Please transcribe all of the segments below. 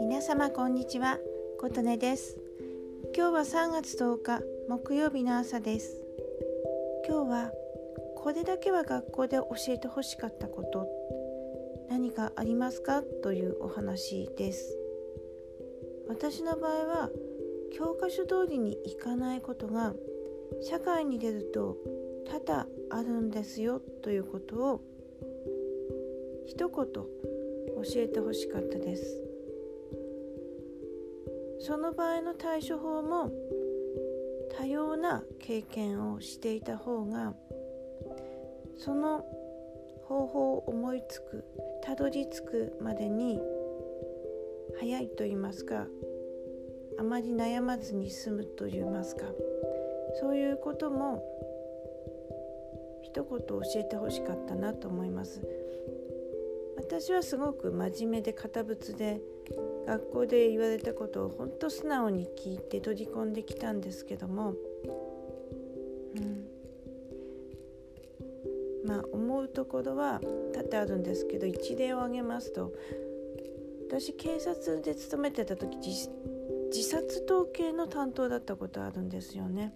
皆様こんにちは。琴音です。今日は3月10日木曜日の朝です。今日はこれだけは学校で教えてほしかったこと。何かありますか？というお話です。私の場合は教科書通りにいかないことが社会に出ると多々あるんですよ。ということを一言教えてほしかったです。その場合の対処法も多様な経験をしていた方がその方法を思いつくたどり着くまでに早いと言いますかあまり悩まずに済むと言いますかそういうことも一言教えてほしかったなと思います。私はすごく真面目で堅物で学校で言われたことを本当素直に聞いて取り込んできたんですけども、うん、まあ思うところは多々あるんですけど一例を挙げますと私警察で勤めてた時自殺統計の担当だったことあるんですよね。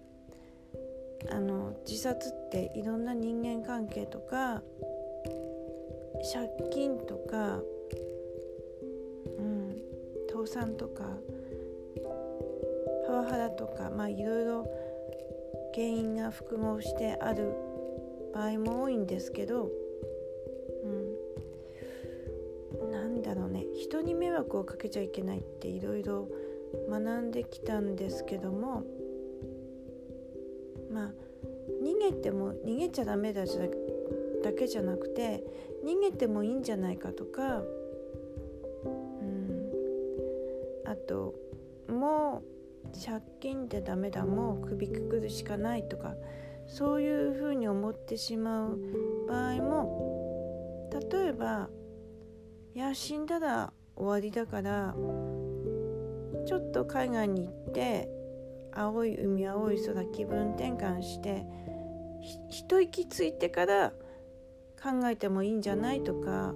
あの自殺っていろんな人間関係とか借金とか、うん、倒産とかパワハラとかまあいろいろ原因が複合してある場合も多いんですけど、うん、なんだろうね。人に迷惑をかけちゃいけないっていろいろ学んできたんですけどもまあ逃げても逃げちゃダメだじゃだけじゃなくて逃げてもいいんじゃないかとか、うん、あともう借金でダメだもう首くくるしかないとかそういうふうに思ってしまう場合も例えばいや死んだら終わりだからちょっと海外に行って青い海青い空気分転換して一息ついてから考えてもいいんじゃないとか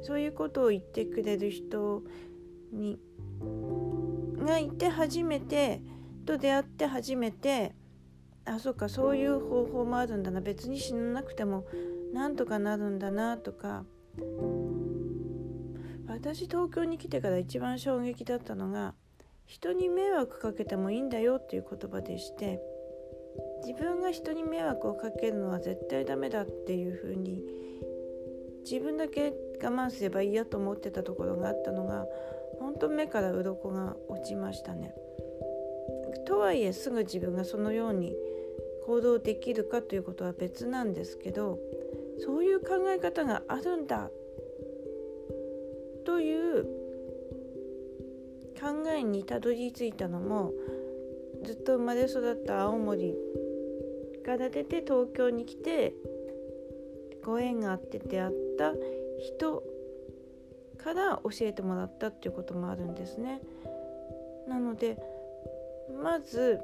そういうことを言ってくれる人にがいて初めてと出会って初めてあそうかそういう方法もあるんだな。別に死ななくてもなんとかなるんだなとか。私東京に来てから一番衝撃だったのが人に迷惑かけてもいいんだよっていう言葉でして自分が人に迷惑をかけるのは絶対ダメだっていうふうに自分だけ我慢すればいいやと思ってたところがあったのが本当目から鱗が落ちましたね。とはいえすぐ自分がそのように行動できるかということは別なんですけどそういう考え方があるんだという考えにたどり着いたのもずっと生まれ育った青森から出て東京に来てご縁があって出会った人から教えてもらったっていうこともあるんですね。なのでまず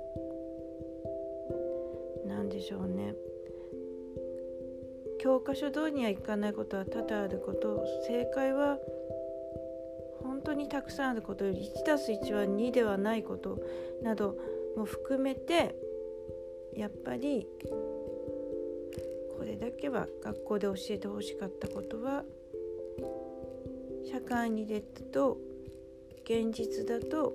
何でしょうね。教科書通りにはいかないことは多々あること。正解は本当にたくさんあること。より 1+1 は2ではないこと。なども含めてやっぱりこれだけは学校で教えてほしかったことは社会に出ると現実だと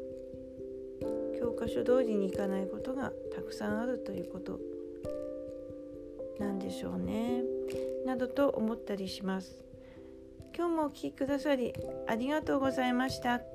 教科書通りにいかないことがたくさんあるということなんでしょうねなどと思ったりします。今日もお聴きくださりありがとうございました。